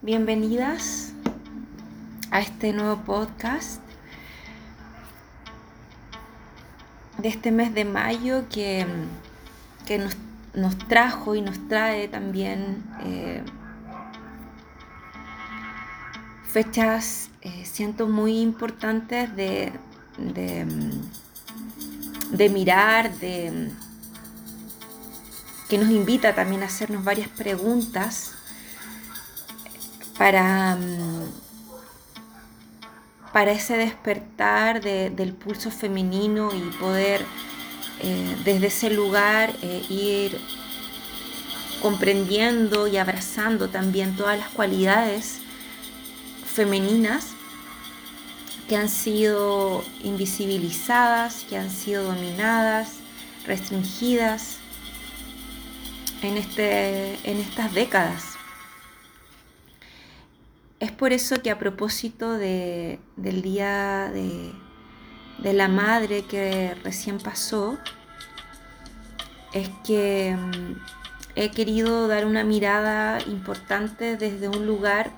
bienvenidas a este nuevo podcast de este mes de mayo que, nos, trajo y nos trae también eh, fechas, eh, siento muy importantes de, de mirar, de que nos invita también a hacernos varias preguntas para, mm, para ese despertar del pulso femenino y poder eh, desde ese lugar eh, ir comprendiendo y abrazando también todas las cualidades femeninas que han sido invisibilizadas, que han sido dominadas, restringidas en, este, en estas décadas. Es por eso que a propósito del Día de, la Madre que recién pasó, es que mm, he querido dar una mirada importante desde un lugar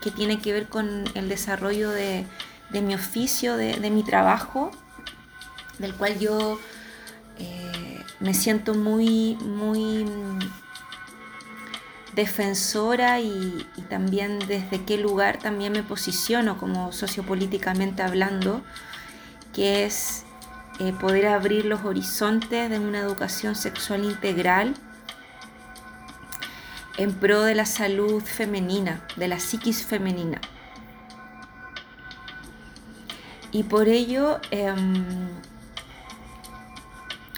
que tiene que ver con el desarrollo de, mi oficio, de, mi trabajo, del cual yo eh, me siento muy, muy mm, defensora y, también desde qué lugar también me posiciono como sociopolíticamente hablando, que es eh, poder abrir los horizontes de una educación sexual integral en pro de la salud femenina, de la psiquis femenina. Y por ello, em,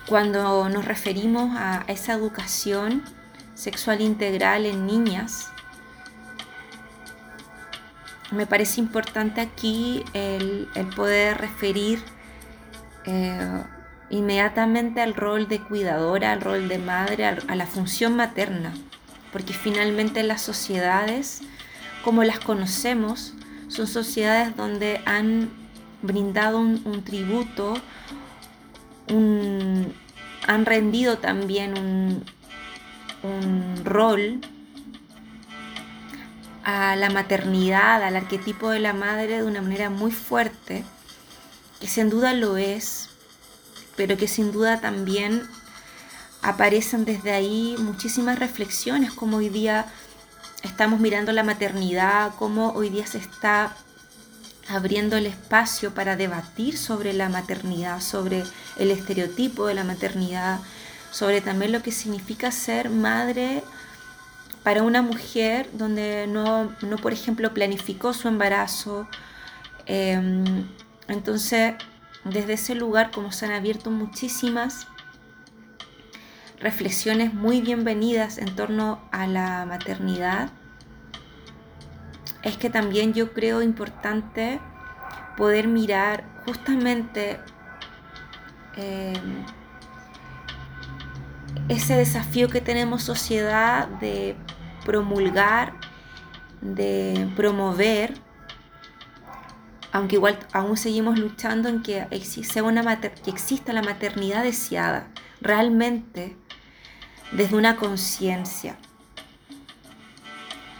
cuando nos referimos a esa educación, sexual integral en niñas. Me parece importante aquí el, poder referir eh, inmediatamente al rol de cuidadora, al rol de madre, a, la función materna, porque finalmente las sociedades, como las conocemos, son sociedades donde han brindado un, tributo, han rendido también un, un rol a la maternidad, al arquetipo de la madre de una manera muy fuerte, que sin duda lo es, pero que sin duda también aparecen desde ahí muchísimas reflexiones, como hoy día estamos mirando la maternidad, cómo hoy día se está abriendo el espacio para debatir sobre la maternidad, sobre el estereotipo de la maternidad, sobre también lo que significa ser madre para una mujer donde no, por ejemplo, planificó su embarazo. Em, entonces, desde ese lugar, como se han abierto muchísimas reflexiones muy bienvenidas en torno a la maternidad, es que también yo creo importante poder mirar justamente em, ese desafío que tenemos sociedad de promulgar, de promover, aunque igual aún seguimos luchando en que, exista, una que exista la maternidad deseada, realmente desde una conciencia,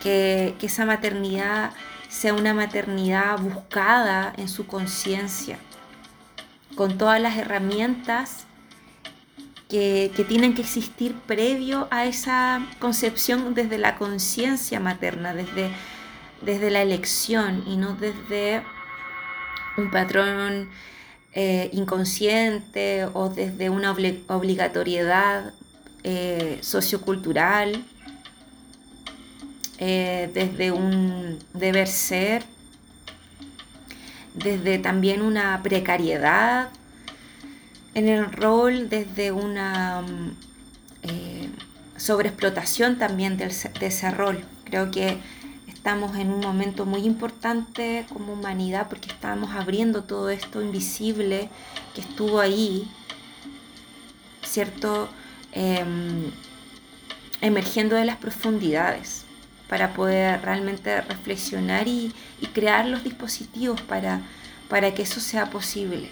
que, que esa maternidad sea una maternidad buscada en su conciencia, con todas las herramientas que, tienen que existir previo a esa concepción desde la conciencia materna, desde, desde la elección y no desde un patrón eh, inconsciente o desde una obligatoriedad eh, sociocultural, eh, desde un deber ser, desde también una precariedad en el rol desde una mm, eh, sobreexplotación también de ese rol. Creo que estamos en un momento muy importante como humanidad porque estamos abriendo todo esto invisible que estuvo ahí, ¿cierto? Em, emergiendo de las profundidades para poder realmente reflexionar y, crear los dispositivos para, para que eso sea posible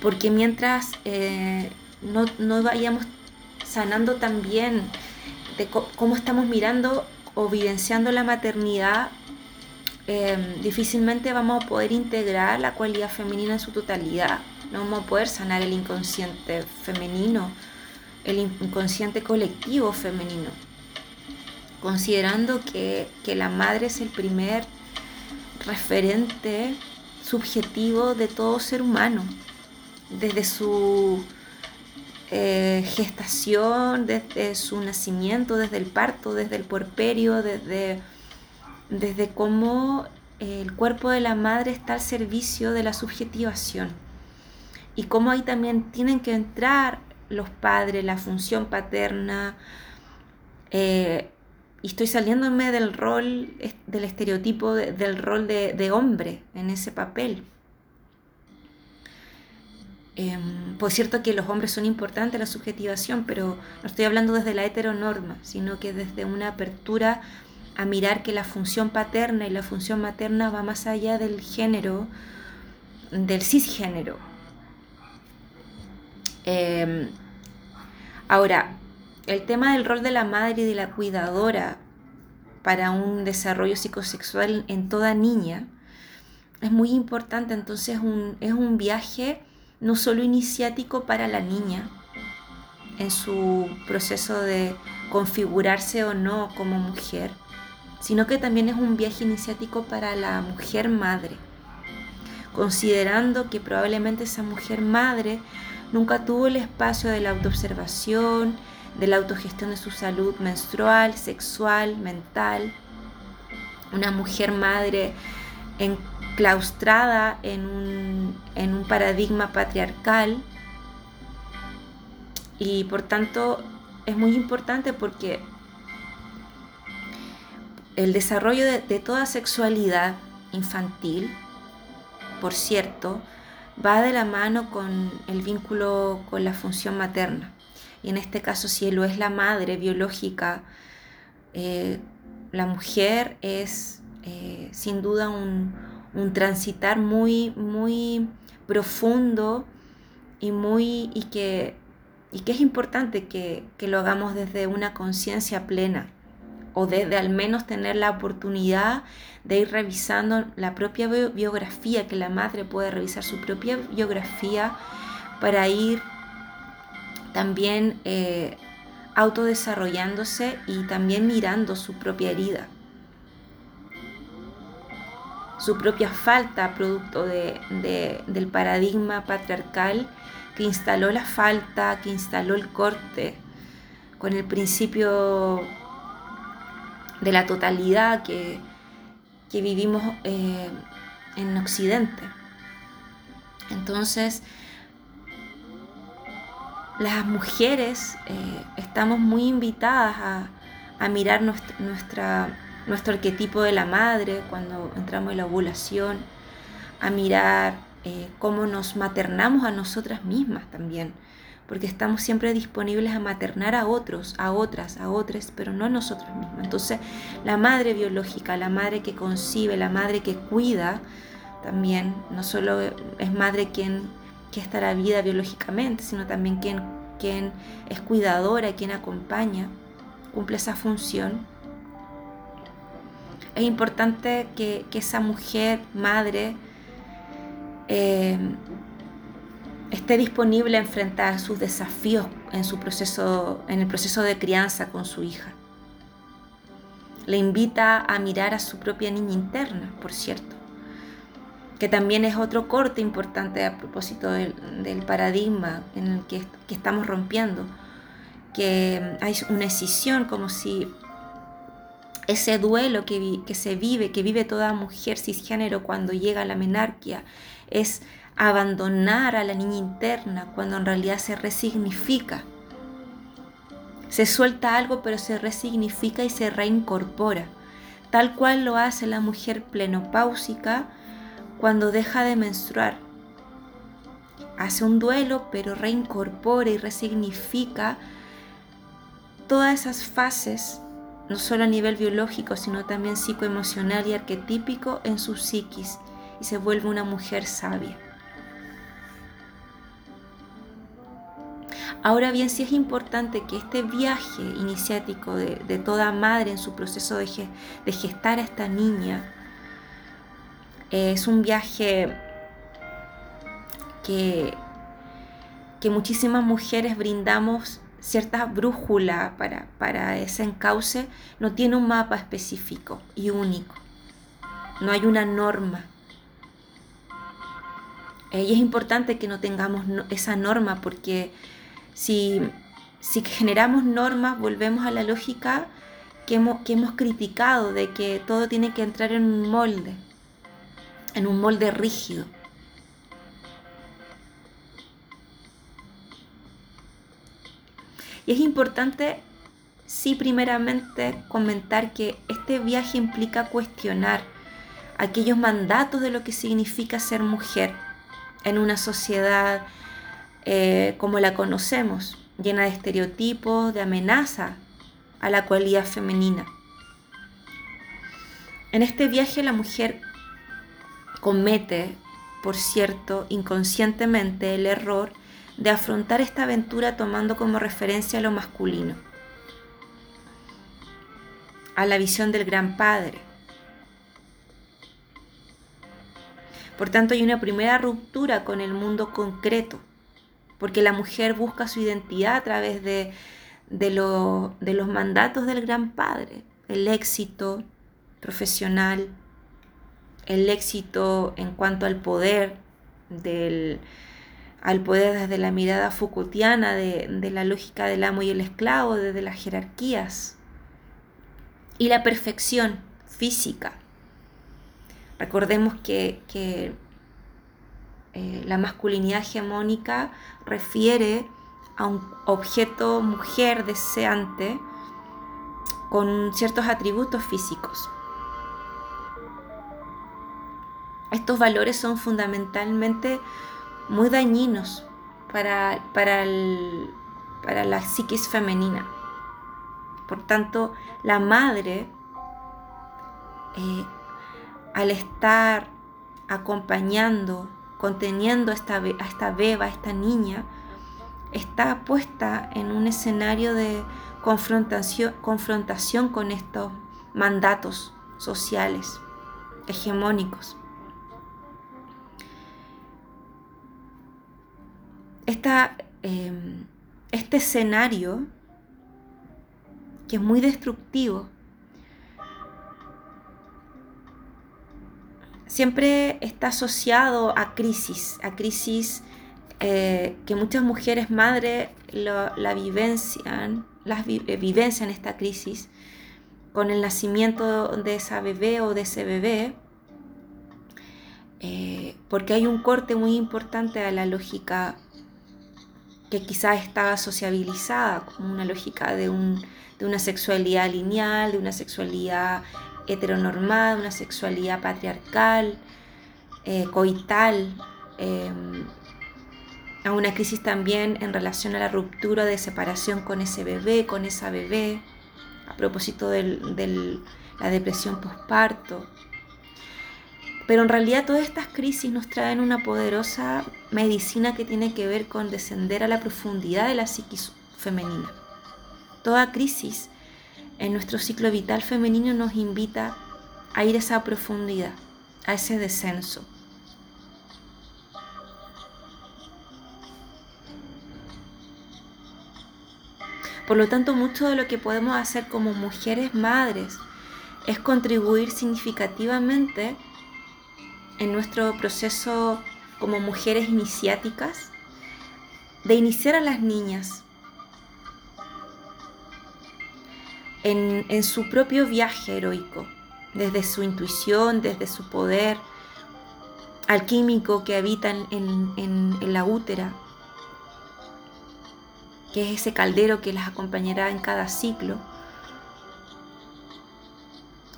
porque mientras eh, no, vayamos sanando también de cómo estamos mirando o vivenciando la maternidad, em, difícilmente vamos a poder integrar la cualidad femenina en su totalidad. No vamos a poder sanar el inconsciente femenino, el inconsciente colectivo femenino, considerando que, que la madre es el primer referente subjetivo de todo ser humano, desde su eh, gestación, desde su nacimiento, desde el parto, desde el puerperio, desde, desde cómo el cuerpo de la madre está al servicio de la subjetivación y cómo ahí también tienen que entrar los padres, la función paterna. Eh, y estoy saliéndome del rol, del estereotipo del rol de hombre en ese papel. Em, por cierto que los hombres son importantes la subjetivación, pero no estoy hablando desde la heteronorma, sino que desde una apertura a mirar que la función paterna y la función materna va más allá del género, del cisgénero. Em, ahora, el tema del rol de la madre y de la cuidadora para un desarrollo psicosexual en toda niña es muy importante, entonces es un viaje no solo iniciático para la niña en su proceso de configurarse o no como mujer, sino que también es un viaje iniciático para la mujer madre, considerando que probablemente esa mujer madre nunca tuvo el espacio de la autoobservación, de la autogestión de su salud menstrual, sexual, mental. Una mujer madre enclaustrada en un, en un paradigma patriarcal y por tanto es muy importante porque el desarrollo de, toda sexualidad infantil, por cierto, va de la mano con el vínculo con la función materna. Y en este caso, si lo es la madre biológica, eh, la mujer es eh, sin duda un, transitar muy, muy profundo y, muy, y, que, y que es importante que, lo hagamos desde una conciencia plena o desde al menos tener la oportunidad de ir revisando la propia biografía, que la madre puede revisar su propia biografía para ir también eh, autodesarrollándose y también mirando su propia herida su propia falta producto de, del paradigma patriarcal que instaló la falta, que instaló el corte, con el principio de la totalidad que, vivimos eh, en Occidente. Entonces, las mujeres eh, estamos muy invitadas a, a mirar nuestra nuestro arquetipo de la madre cuando entramos en la ovulación, a mirar eh, cómo nos maternamos a nosotras mismas también, porque estamos siempre disponibles a maternar a otros, a otras, a otras, pero no a nosotros mismos. Entonces, la madre biológica, la madre que concibe, la madre que cuida, también no solo es madre quien, que está la vida biológicamente, sino también quien, quien es cuidadora, quien acompaña, cumple esa función es importante que, esa mujer, madre, eh, esté disponible a enfrentar sus desafíos en, su proceso, en el proceso de crianza con su hija. Le invita a mirar a su propia niña interna, por cierto, que también es otro corte importante a propósito del, paradigma en el que, que estamos rompiendo, que hay una escisión como si ese duelo que, se vive, que vive toda mujer cisgénero cuando llega a la menarquia, es abandonar a la niña interna cuando en realidad se resignifica. Se suelta algo pero se resignifica y se reincorpora, tal cual lo hace la mujer plenopáusica cuando deja de menstruar. Hace un duelo pero reincorpora y resignifica todas esas fases no solo a nivel biológico, sino también psicoemocional y arquetípico en su psiquis y se vuelve una mujer sabia. Ahora bien, sí es importante que este viaje iniciático de, toda madre en su proceso de, gestar a esta niña eh, es un viaje que, que muchísimas mujeres brindamos cierta brújula para, para ese encauce, no tiene un mapa específico y único. No hay una norma. Eh, y es importante que no tengamos esa norma porque si, si generamos normas, volvemos a la lógica que hemos, que hemos criticado de que todo tiene que entrar en un molde, en un molde rígido. Y es importante, sí, primeramente comentar que este viaje implica cuestionar aquellos mandatos de lo que significa ser mujer en una sociedad eh, como la conocemos, llena de estereotipos, de amenaza a la cualidad femenina. En este viaje la mujer comete, por cierto, inconscientemente el error de afrontar esta aventura tomando como referencia lo masculino, a la visión del gran padre. Por tanto, hay una primera ruptura con el mundo concreto, porque la mujer busca su identidad a través de, de, los mandatos del gran padre, el éxito profesional, el éxito en cuanto al poder, del, al poder desde la mirada Foucaultiana de, de, la lógica del amo y el esclavo, desde las jerarquías, y la perfección física. Recordemos que, que eh, la masculinidad hegemónica refiere a un objeto mujer deseante con ciertos atributos físicos. Estos valores son fundamentalmente muy dañinos para, para, para la psiquis femenina. Por tanto, la madre, eh, al estar acompañando conteniendo a esta, esta beba, a esta niña, está puesta en un escenario de confrontación, confrontación con estos mandatos sociales hegemónicos. Em, este escenario, que es muy destructivo, siempre está asociado a crisis, a crisis eh, que muchas mujeres madres la vivencian, las eh, vivencian esta crisis con el nacimiento de esa bebé o de ese bebé, eh, porque hay un corte muy importante a la lógica que quizás estaba sociabilizada como una lógica de, un, de una sexualidad lineal, de una sexualidad heteronormada, una sexualidad patriarcal, eh, coital, em, a una crisis también en relación a la ruptura de separación con ese bebé, con esa bebé, a propósito de la depresión posparto. Pero en realidad todas estas crisis nos traen una poderosa medicina que tiene que ver con descender a la profundidad de la psiquis femenina. Toda crisis en nuestro ciclo vital femenino nos invita a ir a esa profundidad, a ese descenso. Por lo tanto, mucho de lo que podemos hacer como mujeres madres es contribuir significativamente en nuestro proceso como mujeres iniciáticas de iniciar a las niñas en, su propio viaje heroico, desde su intuición, desde su poder alquímico que habita en, en la útera, que es ese caldero que las acompañará en cada ciclo.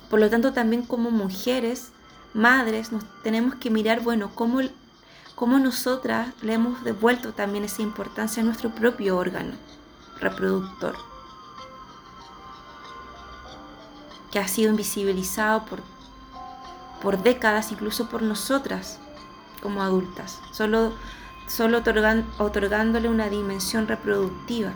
Por lo tanto, también como mujeres, madres, nos tenemos que mirar, bueno, cómo, cómo nosotras le hemos devuelto también esa importancia a nuestro propio órgano reproductor. que ha sido invisibilizado por, por décadas, incluso por nosotras como adultas. Solo, solo otorgándole una dimensión reproductiva.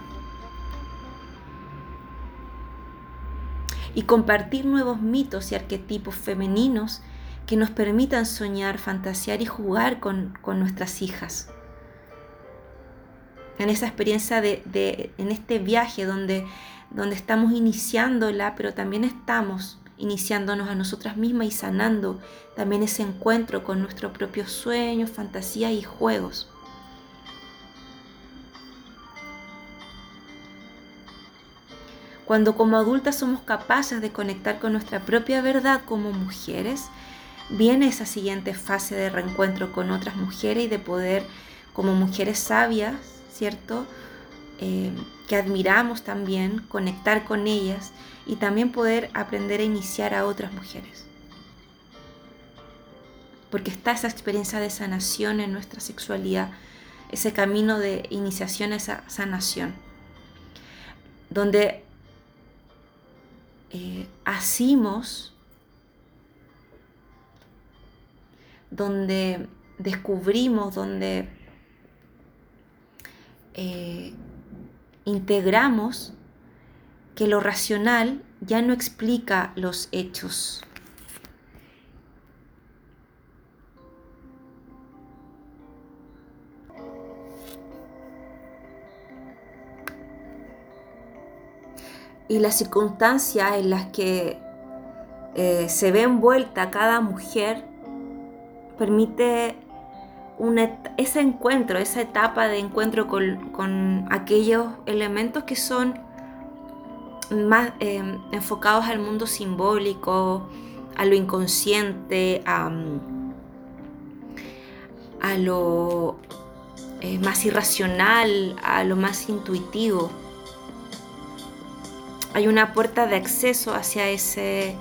Y compartir nuevos mitos y arquetipos femeninos que nos permitan soñar, fantasear y jugar con, nuestras hijas. En esa experiencia de, en este viaje donde, donde estamos iniciándola, pero también estamos iniciándonos a nosotras mismas y sanando también ese encuentro con nuestros propios sueños, fantasías y juegos. Cuando como adultas somos capaces de conectar con nuestra propia verdad como mujeres, viene esa siguiente fase de reencuentro con otras mujeres y de poder, como mujeres sabias, ¿cierto? Eh, que admiramos también, conectar con ellas y también poder aprender a iniciar a otras mujeres. Porque está esa experiencia de sanación en nuestra sexualidad, ese camino de iniciación a esa sanación, donde eh, asimos, donde descubrimos, donde eh, integramos que lo racional ya no explica los hechos. y las circunstancias en las que eh, se ve envuelta cada mujer permite ese encuentro, esa etapa de encuentro con, aquellos elementos que son más eh, enfocados al mundo simbólico, a lo inconsciente, a, lo eh, más irracional, a lo más intuitivo hay una puerta de acceso hacia ese,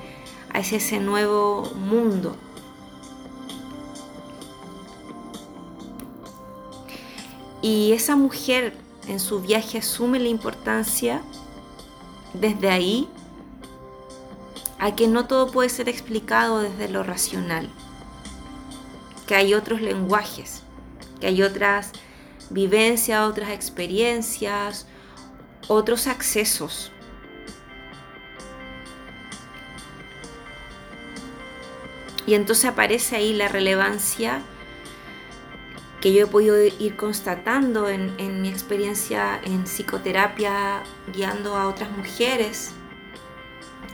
hacia ese nuevo mundo. Y esa mujer en su viaje asume la importancia desde ahí a que no todo puede ser explicado desde lo racional, que hay otros lenguajes, que hay otras vivencias, otras experiencias, otros accesos. Y entonces aparece ahí la relevancia que yo he podido ir constatando en, mi experiencia en psicoterapia guiando a otras mujeres,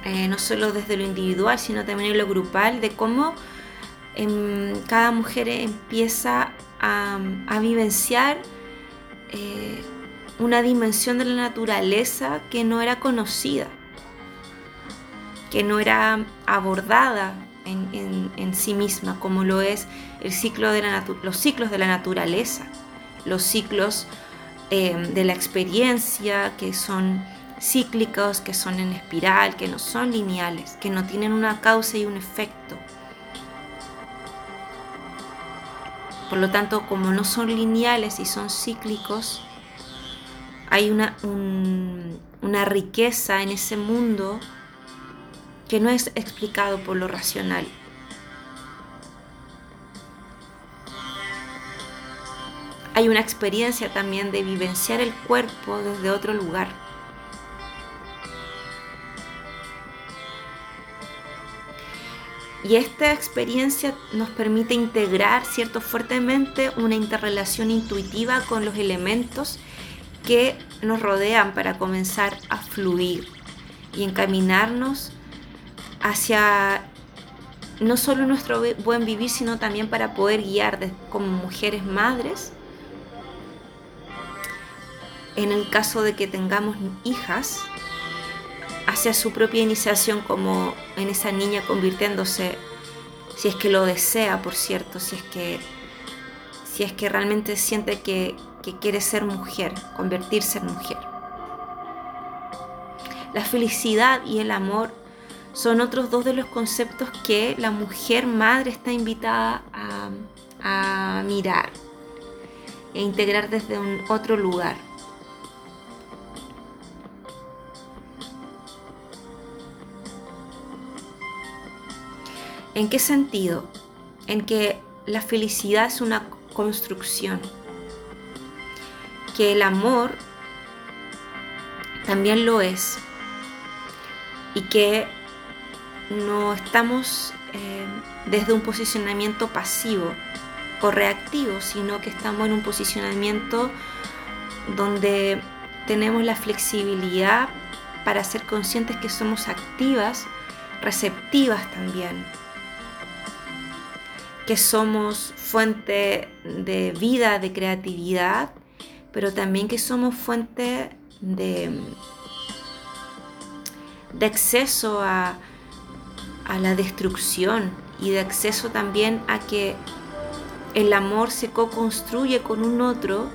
eh, no solo desde lo individual, sino también en lo grupal, de cómo em, cada mujer empieza a, vivenciar eh, una dimensión de la naturaleza que no era conocida, que no era abordada en, sí misma, como lo es el ciclo de la los ciclos de la naturaleza, los ciclos eh, de la experiencia que son cíclicos, que son en espiral, que no son lineales, que no tienen una causa y un efecto. Por lo tanto, como no son lineales y son cíclicos, hay una, una riqueza en ese mundo que no es explicado por lo racional. Hay una experiencia también de vivenciar el cuerpo desde otro lugar. Y esta experiencia nos permite integrar, cierto, fuertemente una interrelación intuitiva con los elementos que nos rodean para comenzar a fluir y encaminarnos hacia no solo nuestro buen vivir, sino también para poder guiar como mujeres madres. En el caso de que tengamos hijas, hacia su propia iniciación como en esa niña convirtiéndose, si es que lo desea, por cierto, si es que, si es que realmente siente que, que quiere ser mujer, convertirse en mujer. La felicidad y el amor son otros dos de los conceptos que la mujer madre está invitada a, mirar e integrar desde un otro lugar. ¿En qué sentido? En que la felicidad es una construcción. que el amor también lo es y que no estamos eh, desde un posicionamiento pasivo o reactivo, sino que estamos en un posicionamiento donde tenemos la flexibilidad para ser conscientes que somos activas, receptivas también, que somos fuente de vida, de creatividad, pero también que somos fuente de, de acceso a, a la destrucción y de acceso también a que el amor se co-construye con un otro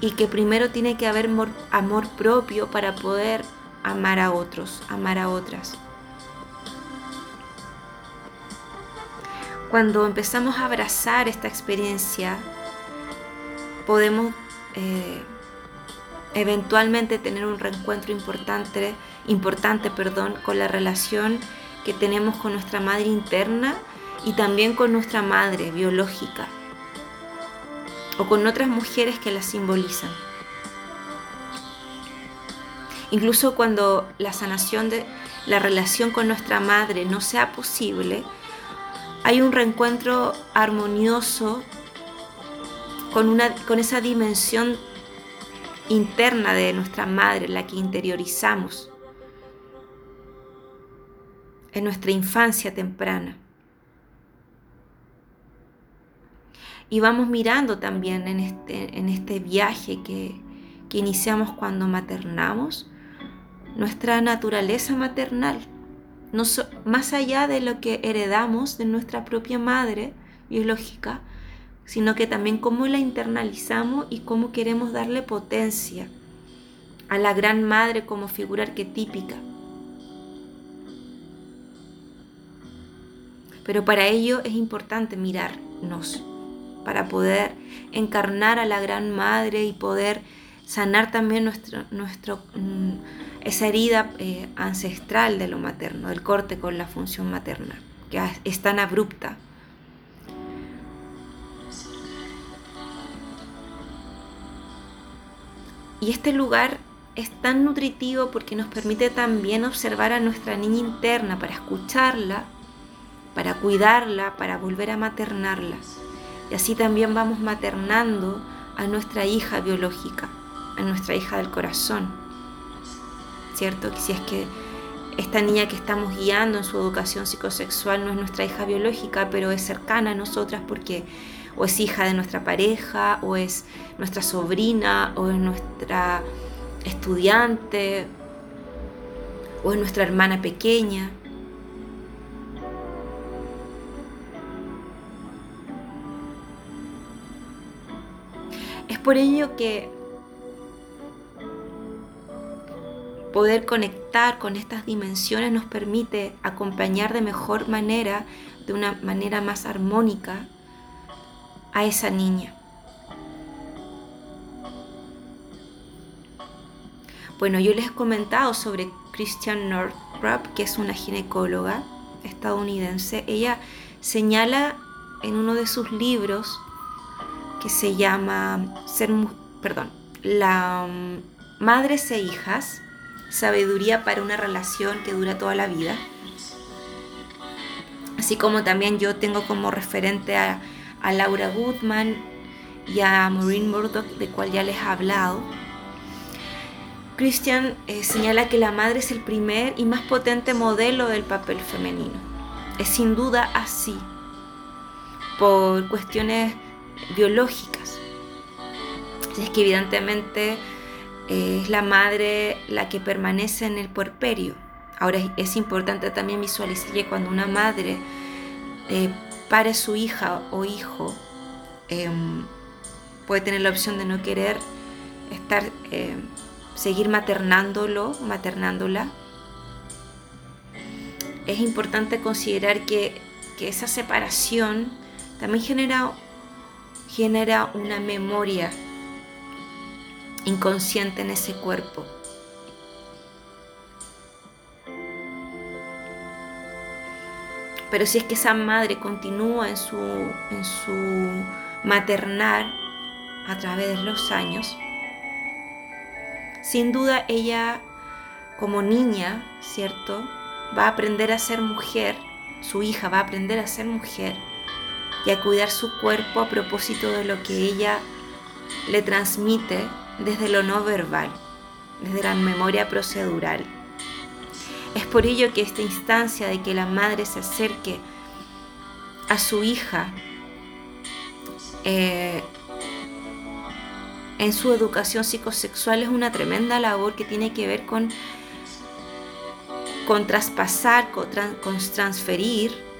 y que primero tiene que haber amor, propio para poder amar a otros, amar a otras. Cuando empezamos a abrazar esta experiencia, podemos eh, eventualmente tener un reencuentro importante, importante perdón, con la relación que tenemos con nuestra madre interna y también con nuestra madre biológica o con otras mujeres que la simbolizan. Incluso cuando la sanación de la relación con nuestra madre no sea posible, hay un reencuentro armonioso con, una, con esa dimensión interna de nuestra madre, la que interiorizamos en nuestra infancia temprana. Y vamos mirando también en este, en este viaje que, que iniciamos cuando maternamos, nuestra naturaleza maternal, más allá de lo que heredamos de nuestra propia madre biológica, sino que también cómo la internalizamos y cómo queremos darle potencia a la gran madre como figura arquetípica. Pero para ello es importante mirarnos para poder encarnar a la gran madre y poder sanar también nuestro, mm, esa herida eh, ancestral de lo materno, del corte con la función materna, que es tan abrupta. Y este lugar es tan nutritivo porque nos permite también observar a nuestra niña interna para escucharla, para cuidarla, para volver a maternarla. Y así también vamos maternando a nuestra hija biológica, a nuestra hija del corazón. ¿Cierto? Que si es que esta niña que estamos guiando en su educación psicosexual no es nuestra hija biológica, pero es cercana a nosotras porque o es hija de nuestra pareja, o es nuestra sobrina, o es nuestra estudiante, o es nuestra hermana pequeña. Por ello que poder conectar con estas dimensiones nos permite acompañar de mejor manera, de una manera más armónica, a esa niña. Bueno, yo les he comentado sobre Christian Northrup, que es una ginecóloga estadounidense. Ella señala en uno de sus libros que se llama ser, perdón, la mm, Madres e Hijas, Sabiduría para una relación que dura toda la vida. Así como también yo tengo como referente a, Laura Goodman y a Maureen Murdoch, de cual ya les he hablado. Christian eh, señala que la madre es el primer y más potente modelo del papel femenino. Es sin duda así, por cuestiones biológicas. Es que evidentemente eh, es la madre la que permanece en el puerperio. Ahora es importante también visualizar que cuando una madre eh, pare su hija o hijo, em, puede tener la opción de no querer estar, em, seguir maternándolo, maternándola. Es importante considerar que, que esa separación también genera genera una memoria inconsciente en ese cuerpo. Pero si es que esa madre continúa en su, en su maternar a través de los años, sin duda ella como niña, ¿cierto? Va a aprender a ser mujer, su hija va a aprender a ser mujer y a cuidar su cuerpo a propósito de lo que ella le transmite desde lo no verbal, desde la memoria procedural. Es por ello que esta instancia de que la madre se acerque a su hija eh, en su educación psicosexual es una tremenda labor que tiene que ver con, con traspasar, con, con transferir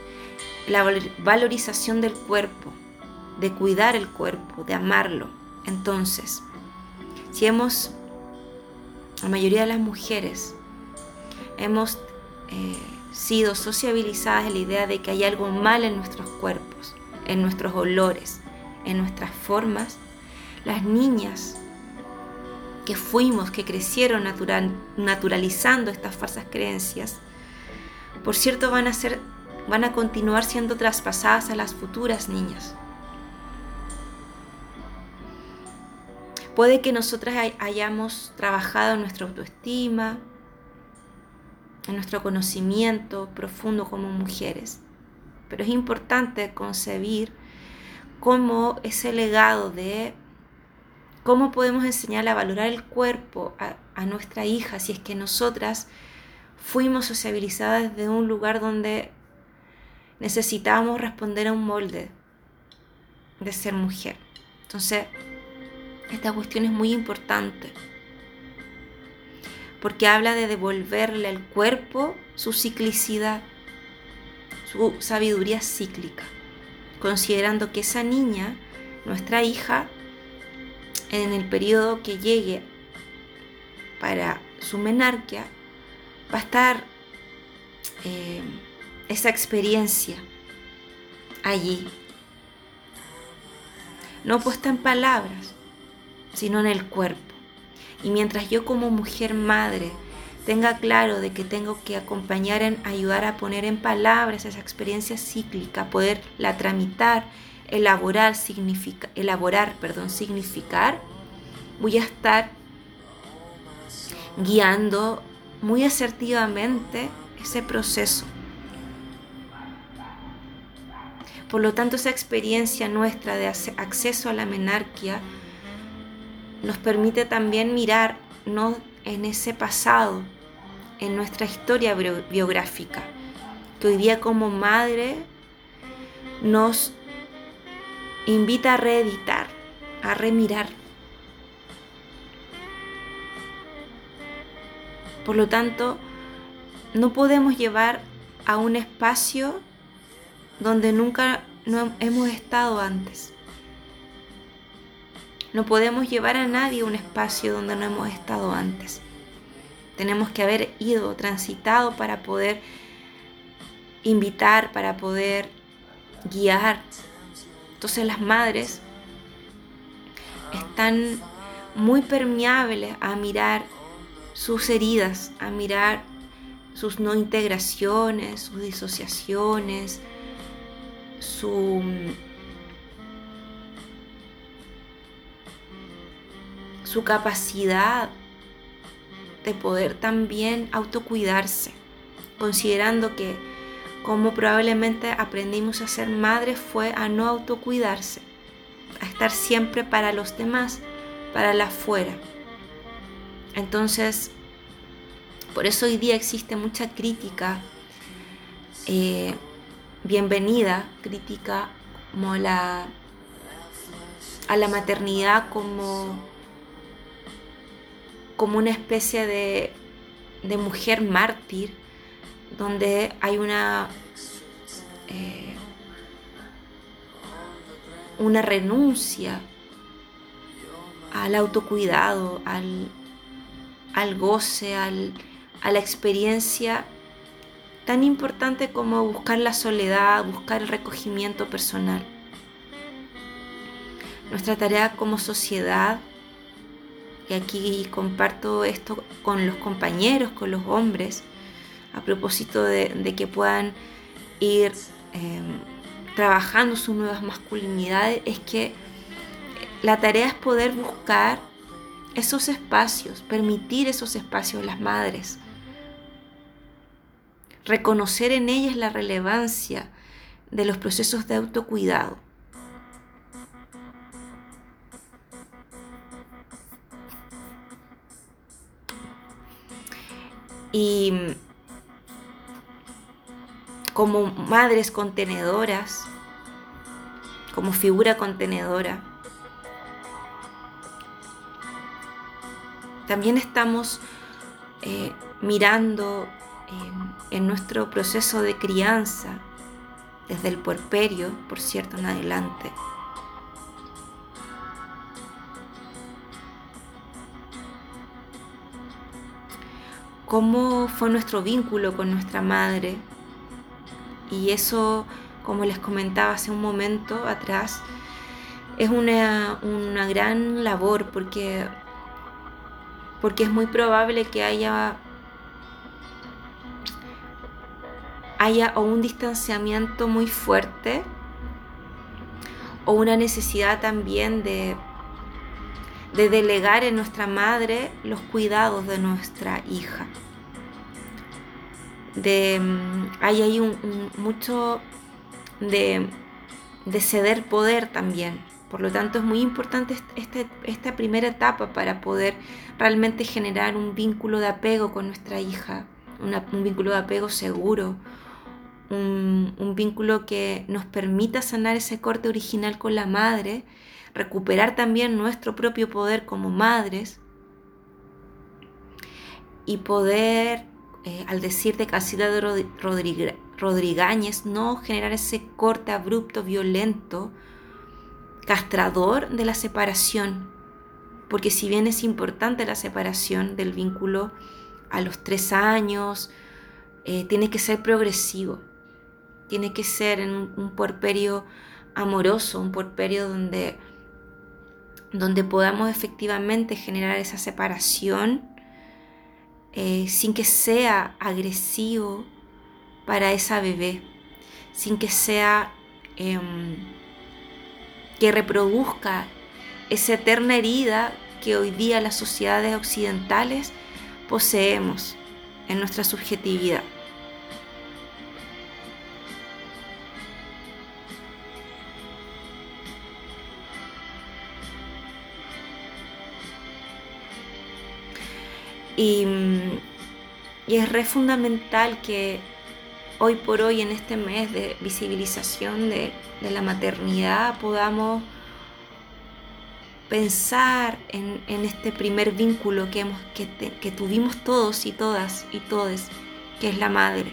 la valorización del cuerpo, de cuidar el cuerpo, de amarlo. Entonces, si hemos, la mayoría de las mujeres, hemos eh, sido sociabilizadas en la idea de que hay algo mal en nuestros cuerpos, en nuestros olores, en nuestras formas, las niñas que fuimos, que crecieron naturalizando estas falsas creencias, por cierto van a, ser, van a continuar siendo traspasadas a las futuras niñas. Puede que nosotras hayamos trabajado en nuestra autoestima, en nuestro conocimiento profundo como mujeres, pero es importante concebir cómo ese legado de cómo podemos enseñarle a valorar el cuerpo a, a nuestra hija si es que nosotras fuimos sociabilizadas desde un lugar donde necesitábamos responder a un molde de ser mujer. Entonces, esta cuestión es muy importante porque habla de devolverle al cuerpo su ciclicidad, su sabiduría cíclica, considerando que esa niña, nuestra hija, en el periodo que llegue para su menarquia, va a estar eh, esa experiencia allí, no puesta en palabras, sino en el cuerpo. Y mientras yo como mujer madre tenga claro de que tengo que acompañar en ayudar a poner en palabras esa experiencia cíclica, poderla tramitar, elaborar, significa, elaborar, perdón, significar, voy a estar guiando muy asertivamente ese proceso. Por lo tanto, esa experiencia nuestra de acceso a la menarquia nos permite también mirar no en ese pasado, en nuestra historia biográfica, que hoy día como madre nos invita a reeditar, a remirar. Por lo tanto, no podemos llevar a un espacio donde nunca no hemos estado antes. No podemos llevar a nadie a un espacio donde no hemos estado antes. Tenemos que haber ido, transitado para poder invitar, para poder guiar. Entonces las madres están muy permeables a mirar sus heridas, a mirar sus no integraciones, sus disociaciones, su, su capacidad de poder también autocuidarse, considerando que como probablemente aprendimos a ser madres fue a no autocuidarse, a estar siempre para los demás, para la afuera. Entonces, por eso hoy día existe mucha crítica, eh, bienvenida, crítica como la, a la maternidad como, como una especie de, de mujer mártir, donde hay una, eh, una renuncia al autocuidado, al, al goce, al, a la experiencia tan importante como buscar la soledad, buscar el recogimiento personal. Nuestra tarea como sociedad, y aquí comparto esto con los compañeros, con los hombres, a propósito de, que puedan ir em, trabajando sus nuevas masculinidades, es que la tarea es poder buscar esos espacios, permitir esos espacios las madres, reconocer en ellas la relevancia de los procesos de autocuidado. Y como madres contenedoras, como figura contenedora, también estamos eh, mirando en nuestro proceso de crianza, desde el puerperio, por cierto, en adelante. Cómo fue nuestro vínculo con nuestra madre. Y eso, como les comentaba hace un momento atrás, es una, una gran labor porque porque es muy probable que haya haya o un distanciamiento muy fuerte o una necesidad también de, de delegar en nuestra madre los cuidados de nuestra hija. De, mm, hay ahí mucho de, de ceder poder también por lo tanto, es muy importante esta primera etapa para poder realmente generar un vínculo de apego con nuestra hija, un vínculo de apego seguro, un, vínculo que nos permita sanar ese corte original con la madre, recuperar también nuestro propio poder como madres y poder, eh, al decir de Casida de Rodríguez, no generar ese corte abrupto, violento, castrador de la separación, porque si bien es importante la separación del vínculo a los tres años, eh, tiene que ser progresivo, tiene que ser en un, puerperio amoroso, un puerperio donde, donde podamos efectivamente generar esa separación eh, sin que sea agresivo para esa bebé, sin que sea... Em, que reproduzca esa eterna herida que hoy día las sociedades occidentales poseemos en nuestra subjetividad. Y, es re fundamental que hoy por hoy, en este mes de visibilización de la maternidad podamos pensar en, este primer vínculo que, que, tuvimos todos y todas y todes, que es la madre.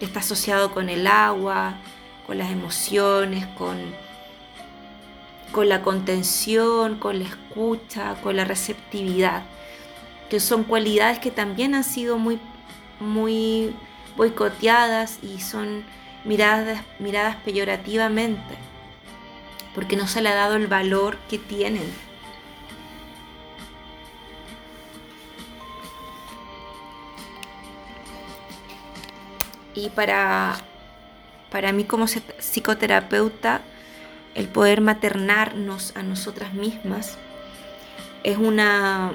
está asociado con el agua, con las emociones, con, con la contención, con la escucha, con la receptividad, que son cualidades que también han sido muy, muy boicoteadas y son miradas, miradas peyorativamente, porque no se le ha dado el valor que tienen. Y para, para mí como psicoterapeuta, el poder maternarnos a nosotras mismas es una,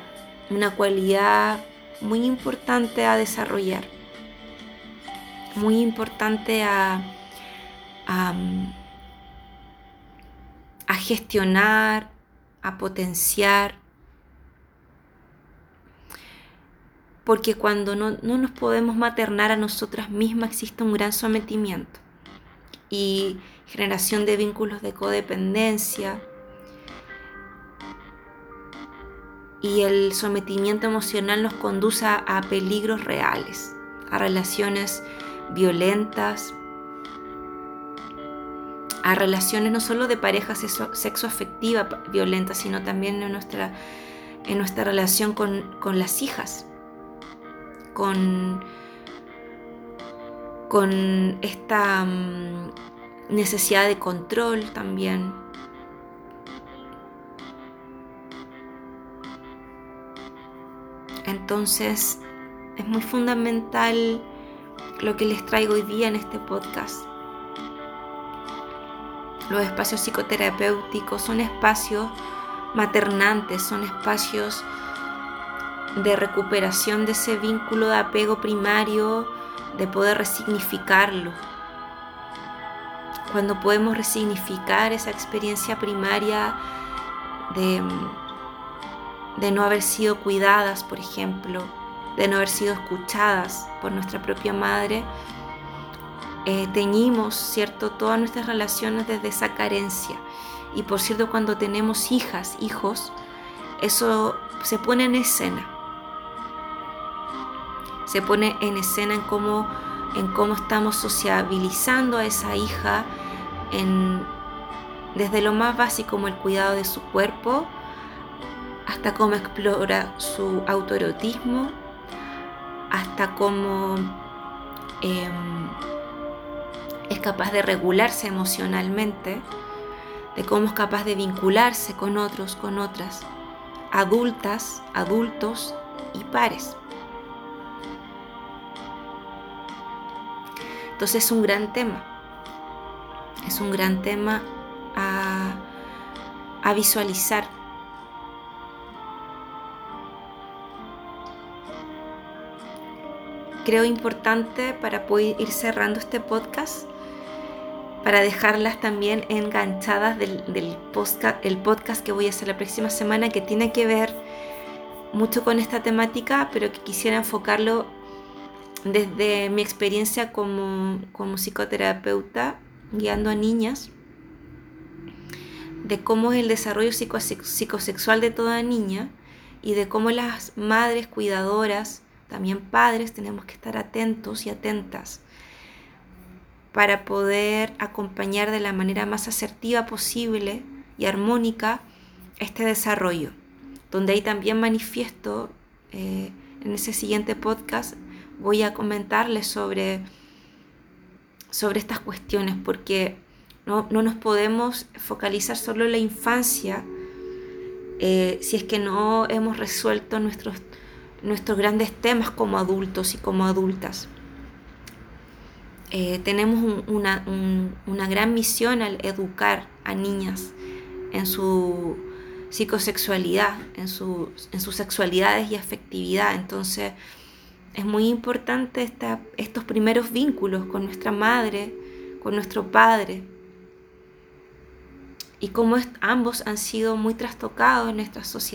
una cualidad muy importante a desarrollar muy importante a, a, gestionar, a potenciar, porque cuando no, no, nos podemos maternar a nosotras mismas existe un gran sometimiento. Y generación de vínculos de codependencia y el sometimiento emocional nos conduce a peligros reales, a relaciones violentas, a relaciones no solo de pareja sexoafectiva violenta, sino también en nuestra, en nuestra relación con, las hijas, con, con esta mm, necesidad de control también. Entonces es muy fundamental lo que les traigo hoy día en este podcast. Los espacios psicoterapéuticos son espacios maternantes, son espacios de recuperación de ese vínculo de apego primario, de poder resignificarlo. Cuando podemos resignificar esa experiencia primaria de, de no haber sido cuidadas, por ejemplo, de no haber sido escuchadas por nuestra propia madre, eh, teñimos, ¿cierto?, todas nuestras relaciones desde esa carencia. Y por cierto, cuando tenemos hijas, hijos, eso se pone en escena se pone en escena en cómo, en cómo estamos sociabilizando a esa hija en, desde lo más básico como el cuidado de su cuerpo hasta cómo explora su autoerotismo, hasta cómo em, es capaz de regularse emocionalmente, de cómo es capaz de vincularse con otros, con otras, adultas, adultos y pares. Entonces es un gran tema, es un gran tema a, visualizar. Creo importante para poder ir cerrando este podcast, para dejarlas también enganchadas del, del podcast, el podcast que voy a hacer la próxima semana, que tiene que ver mucho con esta temática, pero que quisiera enfocarlo desde mi experiencia como, psicoterapeuta guiando a niñas, de cómo es el desarrollo psicosexual de toda niña y de cómo las madres cuidadoras, también padres, tenemos que estar atentos y atentas para poder acompañar de la manera más asertiva posible y armónica este desarrollo, donde ahí también manifiesto eh, en ese siguiente podcast voy a comentarles sobre, sobre estas cuestiones, porque no, nos podemos focalizar solo en la infancia eh, si es que no hemos resuelto nuestros, nuestros grandes temas como adultos y como adultas. Eh, tenemos una, una, gran misión al educar a niñas en su psicosexualidad, en, en sus sexualidades y afectividad. Entonces, es muy importante estos primeros vínculos con nuestra madre, con nuestro padre, y cómo ambos han sido muy trastocados en,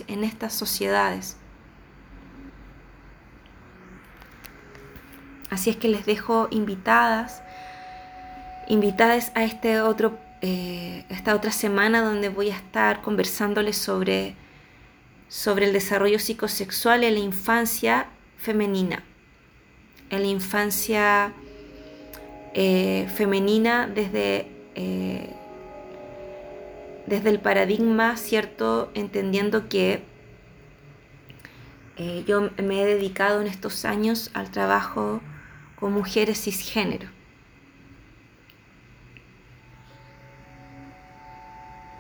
en estas sociedades. Así es que les dejo invitadas, invitadas a este otro, eh, esta otra semana donde voy a estar conversándoles sobre, sobre el desarrollo psicosexual en la infancia femenina en la infancia eh, femenina desde, eh, desde el paradigma, ¿cierto? Entendiendo que eh, yo me he dedicado en estos años al trabajo con mujeres cisgénero.